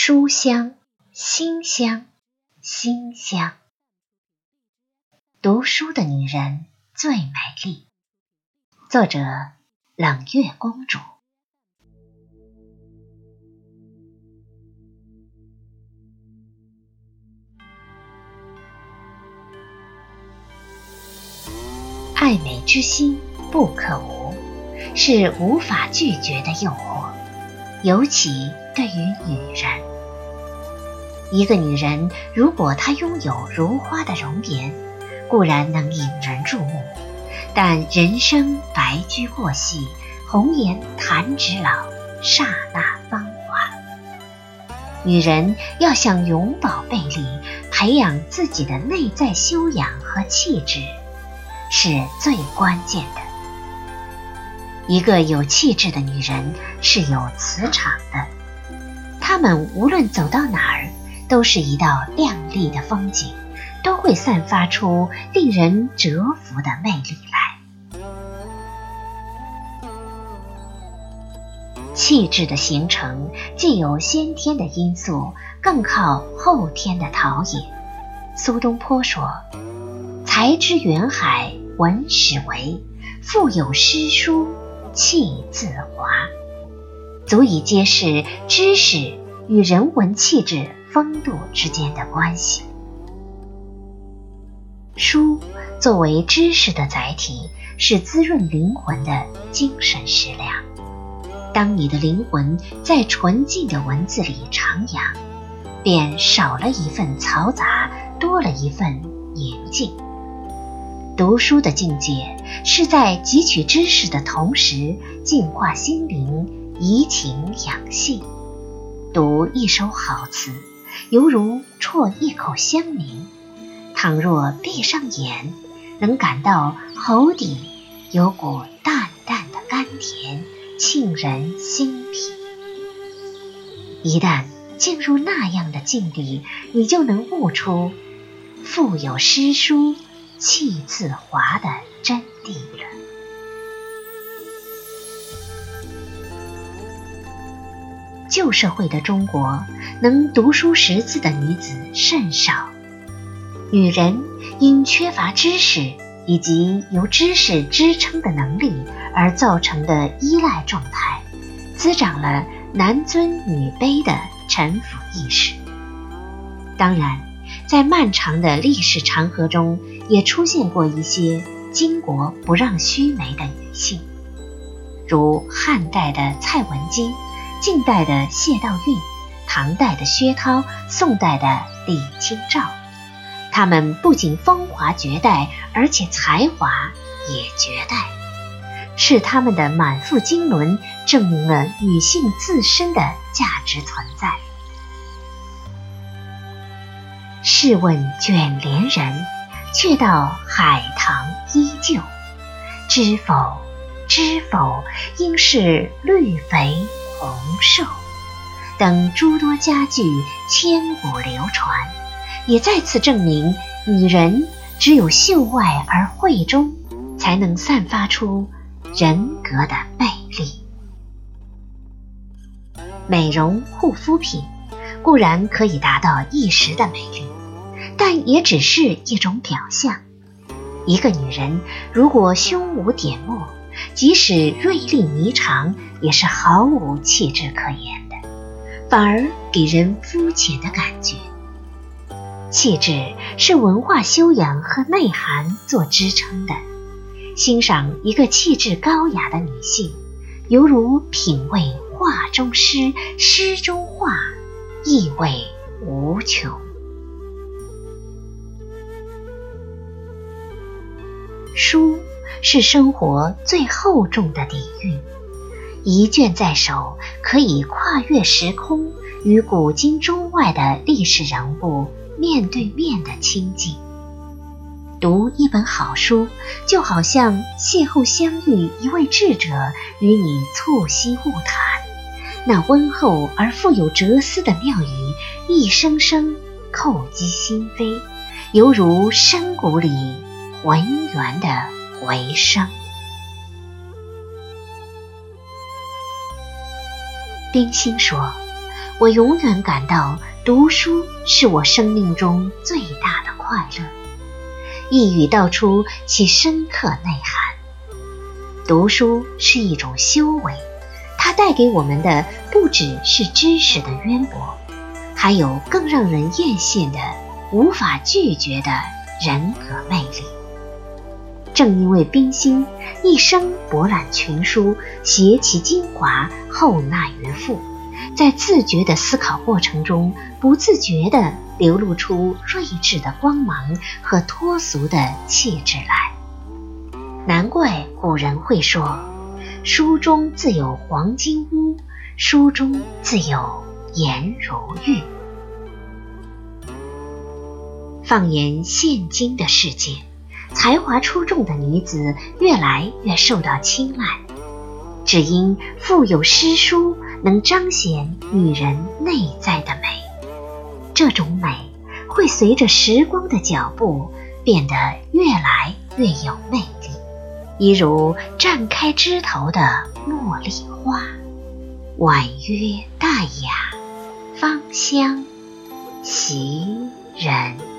书香，馨香，馨香。读书的女人最美丽。作者：冷月公主。爱美之心不可无，是无法拒绝的诱惑，尤其对于女人。一个女人，如果她拥有如花的容颜，固然能引人注目；但人生白驹过隙，红颜弹指老，刹那芳华。女人要想永葆魅力，培养自己的内在修养和气质，是最关键的。一个有气质的女人是有磁场的，她们无论走到哪儿。都是一道亮丽的风景，都会散发出令人折服的魅力来。气质的形成，既有先天的因素，更靠后天的陶冶。苏东坡说：“才知远海文始为，腹有诗书气自华。”足以揭示知识与人文气质。风度之间的关系。书作为知识的载体，是滋润灵魂的精神食粮。当你的灵魂在纯净的文字里徜徉，便少了一份嘈杂，多了一份宁静。读书的境界，是在汲取知识的同时，净化心灵，怡情养性。读一首好词。犹如啜一口香茗，倘若闭上眼，能感到喉底有股淡淡的甘甜，沁人心脾。一旦进入那样的境地，你就能悟出“腹有诗书气自华”的真谛了。旧社会的中国，能读书识字的女子甚少。女人因缺乏知识以及由知识支撑的能力而造成的依赖状态，滋长了男尊女卑的臣服意识。当然，在漫长的历史长河中，也出现过一些巾帼不让须眉的女性，如汉代的蔡文姬。晋代的谢道韫，唐代的薛涛，宋代的李清照，她们不仅风华绝代，而且才华也绝代，是她们的满腹经纶证明了女性自身的价值存在。试问卷帘人，却道海棠依旧，知否？知否？应是绿肥。红瘦等诸多佳句千古流传，也再次证明，女人只有秀外而慧中，才能散发出人格的魅力。美容护肤品固然可以达到一时的美丽，但也只是一种表象。一个女人如果胸无点墨，即使锐利弥长，也是毫无气质可言的，反而给人肤浅的感觉。气质是文化修养和内涵做支撑的。欣赏一个气质高雅的女性，犹如品味画中诗，诗中画，意味无穷。书。是生活最厚重的底蕴，一卷在手，可以跨越时空，与古今中外的历史人物面对面的亲近。读一本好书，就好像邂逅相遇一位智者，与你促膝晤谈，那温厚而富有哲思的妙语，一声声叩击心扉，犹如深谷里浑圆的。回声。冰心说：“我永远感到读书是我生命中最大的快乐。一语道出其深刻内涵。读书是一种修为，它带给我们的不只是知识的渊博，还有更让人艳羡的、无法拒绝的人格魅力。正因为冰心一生博览群书，携其精华，厚纳于腹。在自觉的思考过程中，不自觉地流露出睿智的光芒和脱俗的气质来。难怪古人会说：“书中自有黄金屋，书中自有颜如玉。”放眼现今的世界，才华出众的女子越来越受到青睐，只因富有诗书。能彰显女人内在的美，这种美会随着时光的脚步变得越来越有魅力，一如绽开枝头的茉莉花，婉约淡雅，芳香袭人。